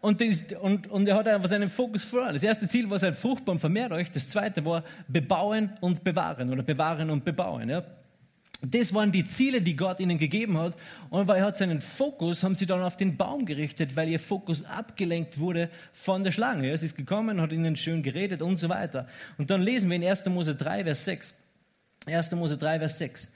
Und, das, und, und er hat einfach seinen Fokus verloren. Das erste Ziel war, seid fruchtbar und vermehrt euch. Das zweite war, bebauen und bewahren oder bewahren und bebauen. Ja? Das waren die Ziele, die Gott ihnen gegeben hat. Und weil er hat seinen Fokus, haben sie dann auf den Baum gerichtet, weil ihr Fokus abgelenkt wurde von der Schlange. Ja, sie ist gekommen, hat ihnen schön geredet und so weiter. Und dann lesen wir in 1. Mose 3, Vers 6. 1. Mose 3, Vers 6.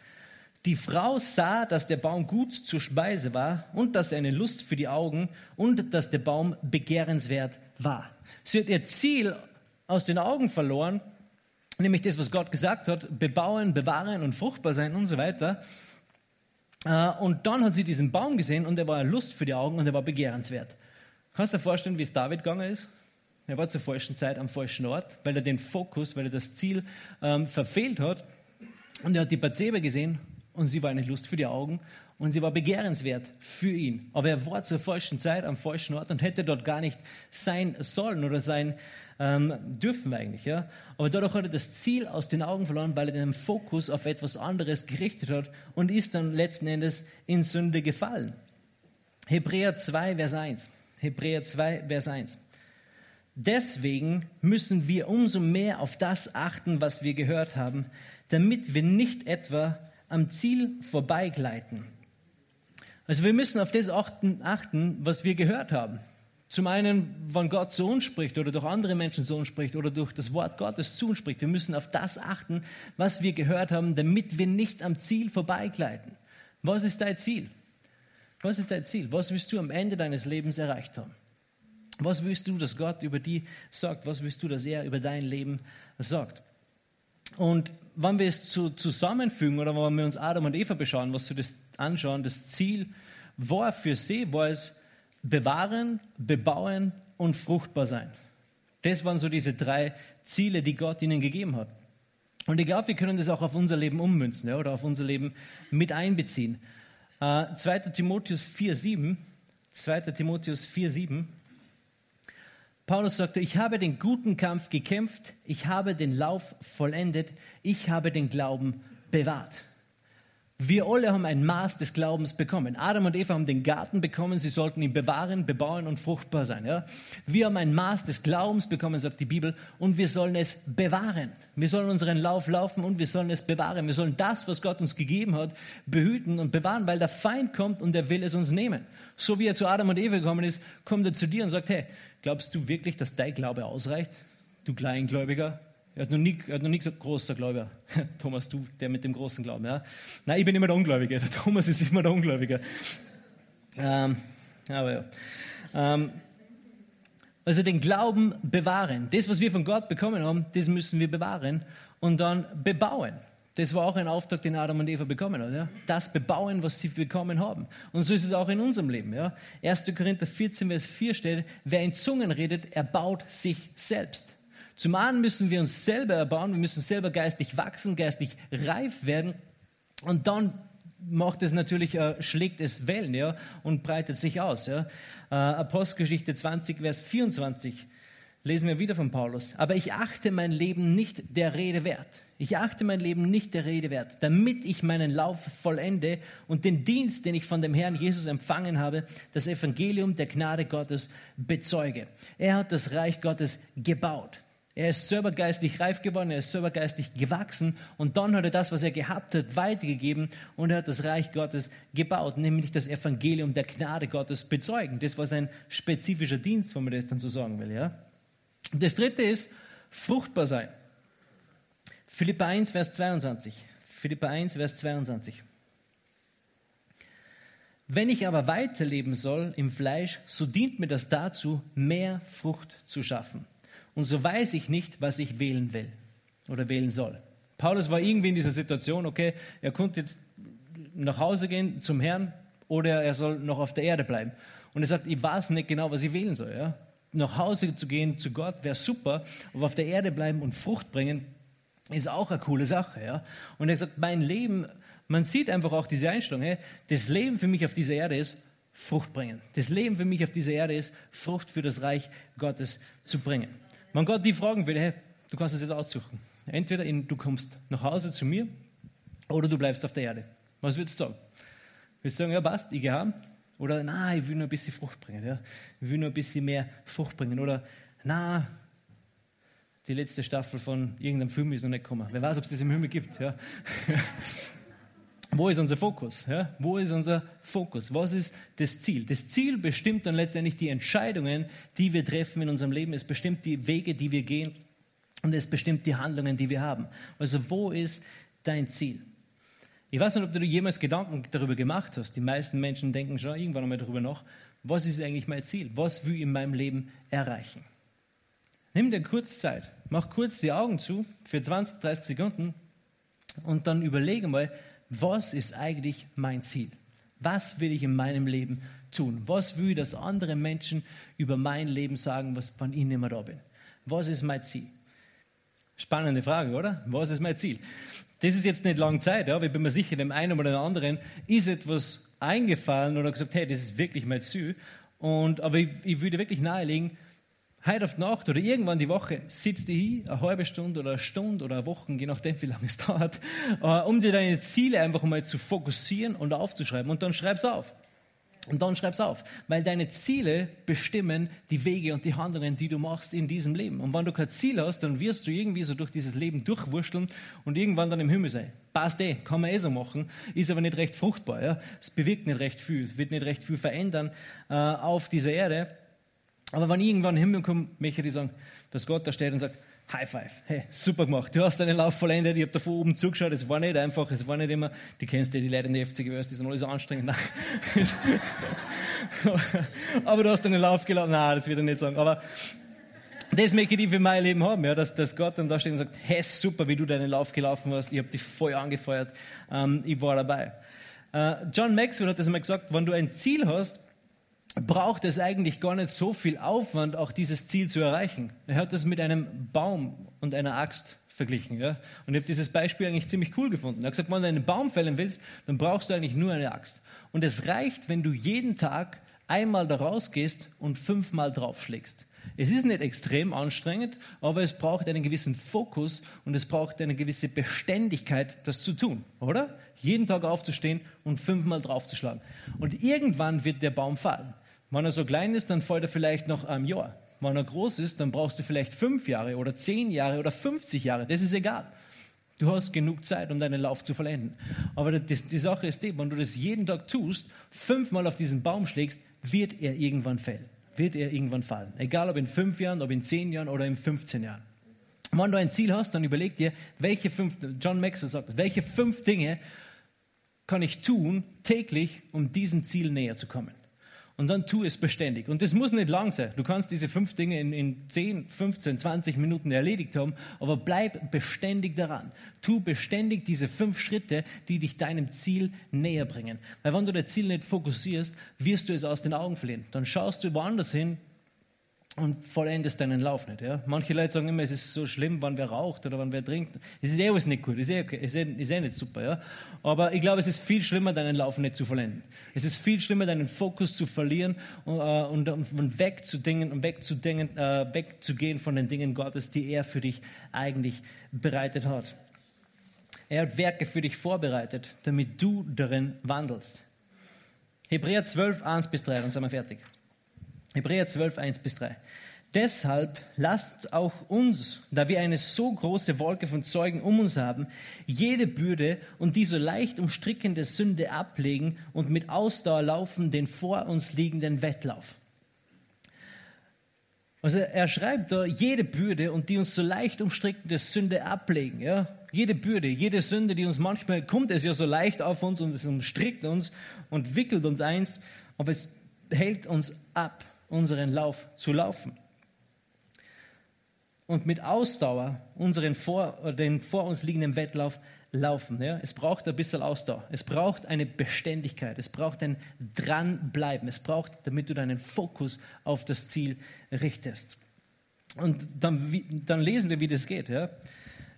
Die Frau sah, dass der Baum gut zur Speise war und dass er eine Lust für die Augen und dass der Baum begehrenswert war. Sie hat ihr Ziel aus den Augen verloren nämlich das, was Gott gesagt hat, bebauen, bewahren und fruchtbar sein und so weiter. Äh, und dann hat sie diesen Baum gesehen und er war Lust für die Augen und er war begehrenswert. Kannst du dir vorstellen, wie es David gegangen ist? Er war zur falschen Zeit am falschen Ort, weil er den Fokus, weil er das Ziel ähm, verfehlt hat. Und er hat die Bathseba gesehen und sie war eine Lust für die Augen und sie war begehrenswert für ihn. Aber er war zur falschen Zeit am falschen Ort und hätte dort gar nicht sein sollen oder sein ähm, dürfen eigentlich. Ja? Aber dadurch hat er das Ziel aus den Augen verloren, weil er den Fokus auf etwas anderes gerichtet hat und ist dann letzten Endes in Sünde gefallen. Hebräer 2, Vers 1. Hebräer 2, Vers 1. Deswegen müssen wir umso mehr auf das achten, was wir gehört haben, damit wir nicht etwa am Ziel vorbeigleiten. Also wir müssen auf das achten, achten, was wir gehört haben. Zum einen, wann Gott zu uns spricht oder durch andere Menschen zu uns spricht oder durch das Wort Gottes zu uns spricht. Wir müssen auf das achten, was wir gehört haben, damit wir nicht am Ziel vorbeigleiten. Was ist dein Ziel? Was ist dein Ziel? Was willst du am Ende deines Lebens erreicht haben? Was willst du, dass Gott über die sagt? Was willst du, dass er über dein Leben sagt? Und wenn wir es zu, zusammenfügen oder wenn wir uns Adam und Eva beschauen, was wir das anschauen, das Ziel war für sie, war es bewahren, bebauen und fruchtbar sein. Das waren so diese drei Ziele, die Gott ihnen gegeben hat. Und ich glaube, wir können das auch auf unser Leben ummünzen ja, oder auf unser Leben mit einbeziehen. Äh, 2. Timotheus 4,7. 2. Timotheus 4,7. Paulus sagte, ich habe den guten Kampf gekämpft, ich habe den Lauf vollendet, ich habe den Glauben bewahrt. Wir alle haben ein Maß des Glaubens bekommen. Adam und Eva haben den Garten bekommen, sie sollten ihn bewahren, bebauen und fruchtbar sein. Ja? Wir haben ein Maß des Glaubens bekommen, sagt die Bibel, und wir sollen es bewahren. Wir sollen unseren Lauf laufen und wir sollen es bewahren. Wir sollen das, was Gott uns gegeben hat, behüten und bewahren, weil der Feind kommt und er will es uns nehmen. So wie er zu Adam und Eva gekommen ist, kommt er zu dir und sagt, hey, glaubst du wirklich, dass dein Glaube ausreicht, du Kleingläubiger? Er hat noch nie, hat noch nie gesagt, großer Gläubiger. Thomas, du, der mit dem großen Glauben. Ja? Nein, ich bin immer der Ungläubige. Der Thomas ist immer der Ungläubige. Ähm, aber ja. Ähm, also den Glauben bewahren. Das, was wir von Gott bekommen haben, das müssen wir bewahren und dann bebauen. Das war auch ein Auftrag, den Adam und Eva bekommen haben. Ja? Das bebauen, was sie bekommen haben. Und so ist es auch in unserem Leben. Ja? 1. Korinther 14, Vers 4 steht, wer in Zungen redet, erbaut sich selbst. Zum einen müssen wir uns selber erbauen, wir müssen selber geistlich wachsen, geistlich reif werden und dann macht es natürlich, äh, schlägt es Wellen ja, und breitet sich aus. Ja. Äh, Apostelgeschichte 20, Vers 24 lesen wir wieder von Paulus. Aber ich achte mein Leben nicht der Rede wert. Ich achte mein Leben nicht der Rede wert, damit ich meinen Lauf vollende und den Dienst, den ich von dem Herrn Jesus empfangen habe, das Evangelium der Gnade Gottes bezeuge. Er hat das Reich Gottes gebaut. Er ist selber geistlich reif geworden, er ist selber geistlich gewachsen und dann hat er das, was er gehabt hat, weitergegeben und er hat das Reich Gottes gebaut, nämlich das Evangelium der Gnade Gottes bezeugen. Das war sein spezifischer Dienst, wenn man das dann so sagen will. Ja? Das dritte ist fruchtbar sein. Philippa 1, Vers 22. Philippa 1, Vers 22. Wenn ich aber weiterleben soll im Fleisch, so dient mir das dazu, mehr Frucht zu schaffen. Und so weiß ich nicht, was ich wählen will oder wählen soll. Paulus war irgendwie in dieser Situation, okay, er konnte jetzt nach Hause gehen zum Herrn oder er soll noch auf der Erde bleiben. Und er sagt, ich weiß nicht genau, was ich wählen soll. Ja? Nach Hause zu gehen zu Gott wäre super, aber auf der Erde bleiben und Frucht bringen ist auch eine coole Sache. Ja? Und er sagt, mein Leben, man sieht einfach auch diese Einstellung, hey, das Leben für mich auf dieser Erde ist Frucht bringen. Das Leben für mich auf dieser Erde ist Frucht für das Reich Gottes zu bringen. Wenn Gott die fragen will, hey, du kannst es jetzt aussuchen. Entweder in, du kommst nach Hause zu mir oder du bleibst auf der Erde. Was würdest du sagen? Willst du sagen, ja passt, ich gehe heim? Oder na, ich will nur ein bisschen Frucht bringen. Ja? Ich will nur ein bisschen mehr Frucht bringen. Oder na, die letzte Staffel von irgendeinem Film ist noch nicht gekommen. Wer weiß, ob es das im Himmel gibt. Ja? Wo ist unser Fokus? Ja? Wo ist unser Fokus? Was ist das Ziel? Das Ziel bestimmt dann letztendlich die Entscheidungen, die wir treffen in unserem Leben. Es bestimmt die Wege, die wir gehen. Und es bestimmt die Handlungen, die wir haben. Also wo ist dein Ziel? Ich weiß nicht, ob du jemals Gedanken darüber gemacht hast. Die meisten Menschen denken schon irgendwann einmal darüber nach. Was ist eigentlich mein Ziel? Was will ich in meinem Leben erreichen? Nimm dir kurz Zeit. Mach kurz die Augen zu für 20, 30 Sekunden und dann überlege mal, was ist eigentlich mein Ziel? Was will ich in meinem Leben tun? Was will, dass andere Menschen über mein Leben sagen, was von ihnen immer da bin? Was ist mein Ziel? Spannende Frage, oder? Was ist mein Ziel? das ist jetzt nicht lange Zeit, aber ich bin mir sicher, dem einen oder dem anderen ist etwas eingefallen oder gesagt, hey, das ist wirklich mein Ziel. Und, aber ich, ich würde wirklich nahelegen, heute auf die Nacht oder irgendwann die Woche sitzt du hier, eine halbe Stunde oder eine Stunde oder eine Woche, je nachdem, wie lange es dauert, äh, um dir deine Ziele einfach mal zu fokussieren und aufzuschreiben. Und dann schreib's auf. Und dann schreib's auf, weil deine Ziele bestimmen die Wege und die Handlungen, die du machst in diesem Leben. Und wenn du kein Ziel hast, dann wirst du irgendwie so durch dieses Leben durchwurschteln und irgendwann dann im Himmel sein. Passt eh, kann man eh so machen, ist aber nicht recht fruchtbar. Ja? Es bewirkt nicht recht viel, wird nicht recht viel verändern äh, auf dieser Erde. Aber wenn ich irgendwann im Himmel komme, möchte ich sagen, dass Gott da steht und sagt, High Five. Hey, super gemacht. Du hast deinen Lauf vollendet. Ich habe da von oben zugeschaut. Es war nicht einfach. Es war nicht immer, die kennst du, die Leute in der FCG, die sind alle so anstrengend. aber du hast deinen Lauf gelaufen. Nein, das wird er nicht sagen. Aber das möchte ich für mein Leben haben, ja, dass, dass Gott dann da steht und sagt, hey, super, wie du deinen Lauf gelaufen hast. Ich habe dich voll angefeuert. Ähm, ich war dabei. Äh, John Maxwell hat das einmal gesagt, wenn du ein Ziel hast, braucht es eigentlich gar nicht so viel Aufwand, auch dieses Ziel zu erreichen. Er hat das mit einem Baum und einer Axt verglichen. Ja? Und ich habe dieses Beispiel eigentlich ziemlich cool gefunden. Er hat gesagt, wenn du einen Baum fällen willst, dann brauchst du eigentlich nur eine Axt. Und es reicht, wenn du jeden Tag einmal da rausgehst und fünfmal draufschlägst. Es ist nicht extrem anstrengend, aber es braucht einen gewissen Fokus und es braucht eine gewisse Beständigkeit, das zu tun, oder? Jeden Tag aufzustehen und fünfmal draufzuschlagen. Und irgendwann wird der Baum fallen. Wenn er so klein ist, dann fällt er vielleicht noch ein Jahr. Wenn er groß ist, dann brauchst du vielleicht fünf Jahre oder zehn Jahre oder 50 Jahre. Das ist egal. Du hast genug Zeit, um deinen Lauf zu vollenden. Aber das, die Sache ist die, wenn du das jeden Tag tust, fünfmal auf diesen Baum schlägst, wird er irgendwann fallen. Wird er irgendwann fallen. Egal ob in fünf Jahren, ob in zehn Jahren oder in 15 Jahren. Wenn du ein Ziel hast, dann überleg dir, welche fünf, John Maxwell sagt, welche fünf Dinge kann ich tun täglich, um diesem Ziel näher zu kommen und dann tu es beständig. Und das muss nicht lang sein. Du kannst diese fünf Dinge in, in 10, 15, 20 Minuten erledigt haben, aber bleib beständig daran. Tu beständig diese fünf Schritte, die dich deinem Ziel näher bringen. Weil wenn du das Ziel nicht fokussierst, wirst du es aus den Augen verlieren. Dann schaust du woanders hin, und vollendest deinen Lauf nicht. Ja? Manche Leute sagen immer, es ist so schlimm, wann wer raucht oder wann wer trinkt. Es ist eh alles nicht gut, ist eh, okay, ist eh, ist eh nicht super. Ja? Aber ich glaube, es ist viel schlimmer, deinen Lauf nicht zu vollenden. Es ist viel schlimmer, deinen Fokus zu verlieren und, äh, und, und wegzudingen und wegzudingen, äh, wegzugehen von den Dingen Gottes, die er für dich eigentlich bereitet hat. Er hat Werke für dich vorbereitet, damit du darin wandelst. Hebräer 12, 1 bis 3, dann sind wir fertig. Hebräer 12, 1 bis 3. Deshalb lasst auch uns, da wir eine so große Wolke von Zeugen um uns haben, jede Bürde und die so leicht umstrickende Sünde ablegen und mit Ausdauer laufen den vor uns liegenden Wettlauf. Also er schreibt da, jede Bürde und die uns so leicht umstrickende Sünde ablegen. Ja? Jede Bürde, jede Sünde, die uns manchmal kommt, es ja so leicht auf uns und es umstrickt uns und wickelt uns eins, aber es hält uns ab unseren Lauf zu laufen. Und mit Ausdauer unseren vor, den vor uns liegenden Wettlauf laufen. Ja? Es braucht ein bisschen Ausdauer. Es braucht eine Beständigkeit. Es braucht ein Dranbleiben. Es braucht, damit du deinen Fokus auf das Ziel richtest. Und dann, dann lesen wir, wie das geht. Ja?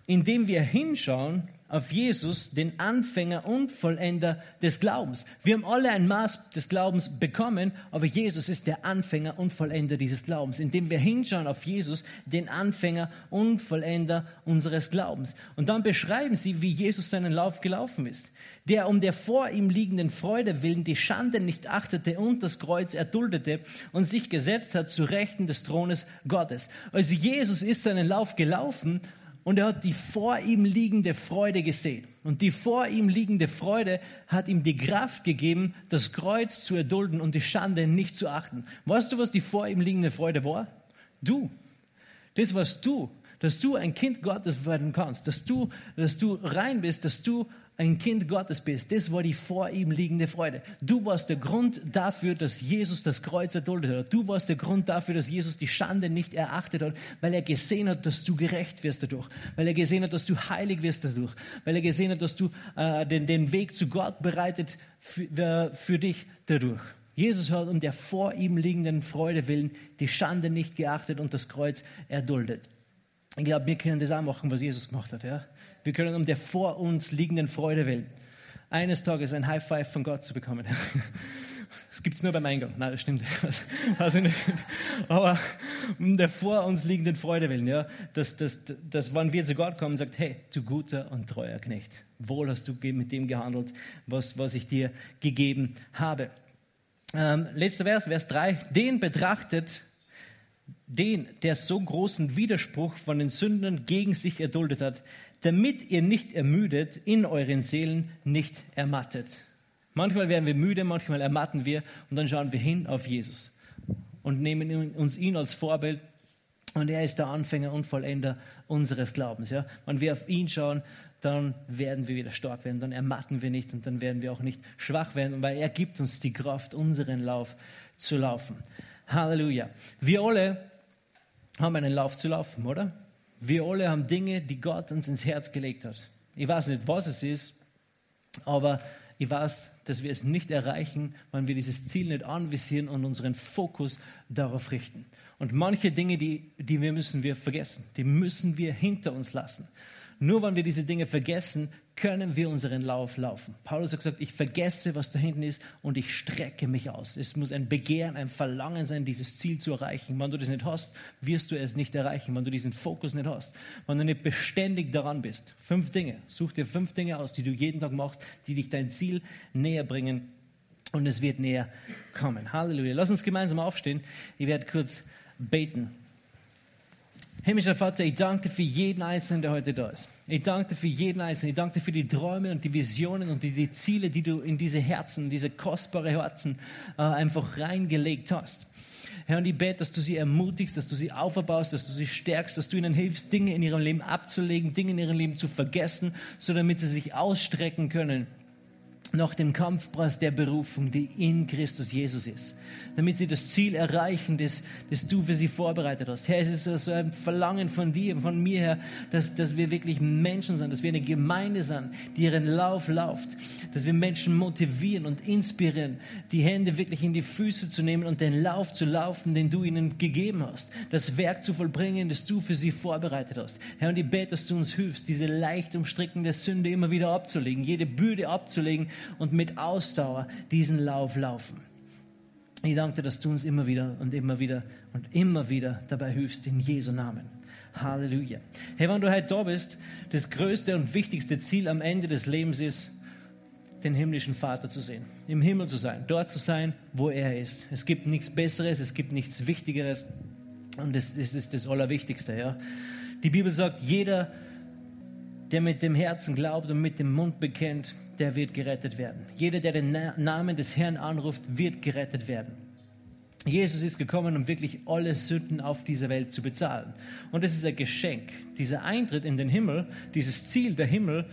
Indem wir hinschauen auf Jesus, den Anfänger und Vollender des Glaubens. Wir haben alle ein Maß des Glaubens bekommen, aber Jesus ist der Anfänger und Vollender dieses Glaubens, indem wir hinschauen auf Jesus, den Anfänger und Vollender unseres Glaubens. Und dann beschreiben sie, wie Jesus seinen Lauf gelaufen ist, der um der vor ihm liegenden Freude willen die Schande nicht achtete und das Kreuz erduldete und sich gesetzt hat zu Rechten des Thrones Gottes. Also Jesus ist seinen Lauf gelaufen und er hat die vor ihm liegende Freude gesehen. Und die vor ihm liegende Freude hat ihm die Kraft gegeben, das Kreuz zu erdulden und die Schande nicht zu achten. Weißt du, was die vor ihm liegende Freude war? Du. Das warst du. Dass du ein Kind Gottes werden kannst. Dass du, dass du rein bist, dass du ein Kind Gottes bist. Das war die vor ihm liegende Freude. Du warst der Grund dafür, dass Jesus das Kreuz erduldet hat. Du warst der Grund dafür, dass Jesus die Schande nicht erachtet hat, weil er gesehen hat, dass du gerecht wirst dadurch, weil er gesehen hat, dass du heilig wirst dadurch, weil er gesehen hat, dass du äh, den, den Weg zu Gott bereitet für, äh, für dich dadurch. Jesus hat um der vor ihm liegenden Freude willen die Schande nicht geachtet und das Kreuz erduldet. Ich glaube, wir können das auch machen, was Jesus gemacht hat. Ja? Wir können um der vor uns liegenden Freude willen eines Tages ein High Five von Gott zu bekommen. Das gibt es nur beim Eingang. Nein, das stimmt. Also nicht. Aber um der vor uns liegenden Freude willen, ja, dass, dass, dass wenn wir zu Gott kommen, sagt, hey, du guter und treuer Knecht, wohl hast du mit dem gehandelt, was, was ich dir gegeben habe. Ähm, letzter Vers, Vers 3. Den betrachtet, den, der so großen Widerspruch von den Sündern gegen sich erduldet hat, damit ihr nicht ermüdet, in euren Seelen nicht ermattet. Manchmal werden wir müde, manchmal ermatten wir und dann schauen wir hin auf Jesus und nehmen uns ihn als Vorbild und er ist der Anfänger und Vollender unseres Glaubens. Ja? Wenn wir auf ihn schauen, dann werden wir wieder stark werden, dann ermatten wir nicht und dann werden wir auch nicht schwach werden, weil er gibt uns die Kraft, unseren Lauf zu laufen. Halleluja. Wir alle haben einen Lauf zu laufen, oder? Wir alle haben Dinge, die Gott uns ins Herz gelegt hat. Ich weiß nicht, was es ist, aber ich weiß, dass wir es nicht erreichen, wenn wir dieses Ziel nicht anvisieren und unseren Fokus darauf richten. Und manche Dinge, die, die wir müssen wir vergessen, die müssen wir hinter uns lassen. Nur wenn wir diese Dinge vergessen, können wir unseren Lauf laufen. Paulus hat gesagt, ich vergesse, was da hinten ist und ich strecke mich aus. Es muss ein Begehren, ein Verlangen sein, dieses Ziel zu erreichen. Wenn du das nicht hast, wirst du es nicht erreichen, wenn du diesen Fokus nicht hast. Wenn du nicht beständig daran bist. Fünf Dinge. Such dir fünf Dinge aus, die du jeden Tag machst, die dich dein Ziel näher bringen und es wird näher kommen. Halleluja. Lass uns gemeinsam aufstehen. Ich werde kurz beten. Himmlischer Vater, ich danke für jeden Einzelnen, der heute da ist. Ich danke für jeden Einzelnen. Ich danke für die Träume und die Visionen und die, die Ziele, die du in diese Herzen, diese kostbare Herzen äh, einfach reingelegt hast. Herr, und ich bete, dass du sie ermutigst, dass du sie aufbaust, dass du sie stärkst, dass du ihnen hilfst, Dinge in ihrem Leben abzulegen, Dinge in ihrem Leben zu vergessen, so damit sie sich ausstrecken können nach dem Kampfpreis der Berufung, die in Christus Jesus ist, damit sie das Ziel erreichen, das, das du für sie vorbereitet hast. Herr, es ist so ein Verlangen von dir, von mir her, dass, dass wir wirklich Menschen sind, dass wir eine Gemeinde sind, die ihren Lauf läuft, dass wir Menschen motivieren und inspirieren, die Hände wirklich in die Füße zu nehmen und den Lauf zu laufen, den du ihnen gegeben hast, das Werk zu vollbringen, das du für sie vorbereitet hast. Herr, und ich bete, dass du uns hilfst, diese leicht umstrickende Sünde immer wieder abzulegen, jede Bürde abzulegen und mit Ausdauer diesen Lauf laufen. Ich danke dir, dass du uns immer wieder und immer wieder und immer wieder dabei hilfst, in Jesu Namen. Halleluja. Hey, wenn du heute da bist, das größte und wichtigste Ziel am Ende des Lebens ist, den himmlischen Vater zu sehen, im Himmel zu sein, dort zu sein, wo er ist. Es gibt nichts Besseres, es gibt nichts Wichtigeres und das, das ist das Allerwichtigste. Ja? Die Bibel sagt, jeder, der mit dem Herzen glaubt und mit dem Mund bekennt, der wird gerettet werden. Jeder, der den Namen des Herrn anruft, wird gerettet werden. Jesus ist gekommen, um wirklich alle Sünden auf dieser Welt zu bezahlen. Und das ist ein Geschenk. Dieser Eintritt in den Himmel, dieses Ziel der Himmel,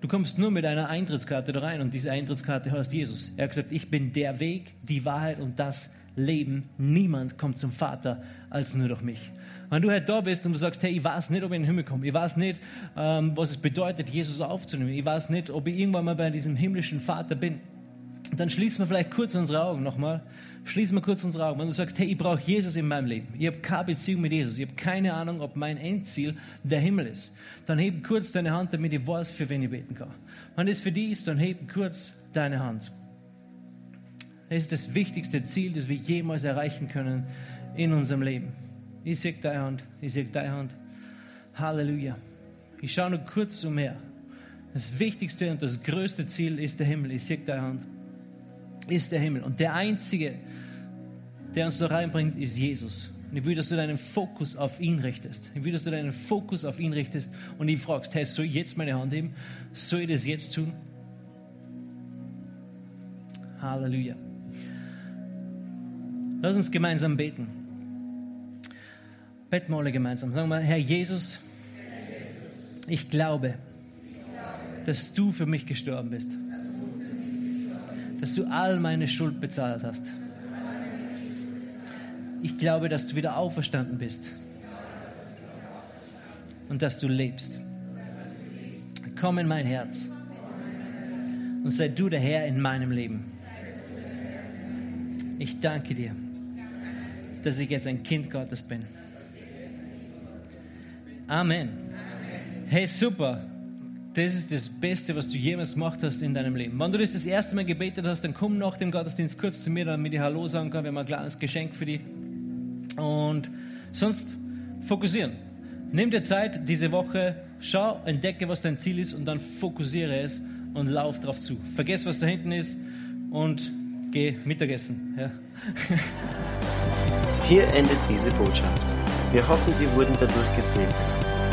du kommst nur mit einer Eintrittskarte da rein und diese Eintrittskarte heißt Jesus. Er hat gesagt, ich bin der Weg, die Wahrheit und das Leben. Niemand kommt zum Vater als nur durch mich. Wenn du heute da bist und du sagst, hey, ich weiß nicht, ob ich in den Himmel komme, ich weiß nicht, ähm, was es bedeutet, Jesus aufzunehmen, ich weiß nicht, ob ich irgendwann mal bei diesem himmlischen Vater bin, dann schließen wir vielleicht kurz unsere Augen nochmal. Schließen wir kurz unsere Augen. Wenn du sagst, hey, ich brauche Jesus in meinem Leben, ich habe keine Beziehung mit Jesus, ich habe keine Ahnung, ob mein Endziel der Himmel ist, dann heb kurz deine Hand, damit ich weiß, für wen ich beten kann. Wenn es für dich ist, dann heb kurz deine Hand. Das ist das wichtigste Ziel, das wir jemals erreichen können in unserem Leben. Ich sehe deine Hand. Ich sehe deine Hand. Halleluja. Ich schaue nur kurz umher. Das wichtigste und das größte Ziel ist der Himmel. Ich sehe deine Hand. Ist der Himmel. Und der einzige, der uns da reinbringt, ist Jesus. Und ich will, dass du deinen Fokus auf ihn richtest. Ich will, dass du deinen Fokus auf ihn richtest und ihn fragst, hey, soll ich jetzt meine Hand heben? Soll ich das jetzt tun? Halleluja. Lass uns gemeinsam beten. Beten wir alle gemeinsam. Sagen wir, Herr Jesus, ich glaube, dass du für mich gestorben bist. Dass du all meine Schuld bezahlt hast. Ich glaube, dass du wieder auferstanden bist. Und dass du lebst. Komm in mein Herz. Und sei du der Herr in meinem Leben. Ich danke dir, dass ich jetzt ein Kind Gottes bin. Amen. Hey, super. Das ist das Beste, was du jemals gemacht hast in deinem Leben. Wenn du das das erste Mal gebetet hast, dann komm nach dem Gottesdienst kurz zu mir, damit ich Hallo sagen kann. Wir haben ein kleines Geschenk für dich. Und sonst fokussieren. Nimm dir Zeit diese Woche, schau, entdecke, was dein Ziel ist und dann fokussiere es und lauf darauf zu. Vergiss, was da hinten ist und geh Mittagessen. Ja. Hier endet diese Botschaft. Wir hoffen, Sie wurden dadurch gesegnet.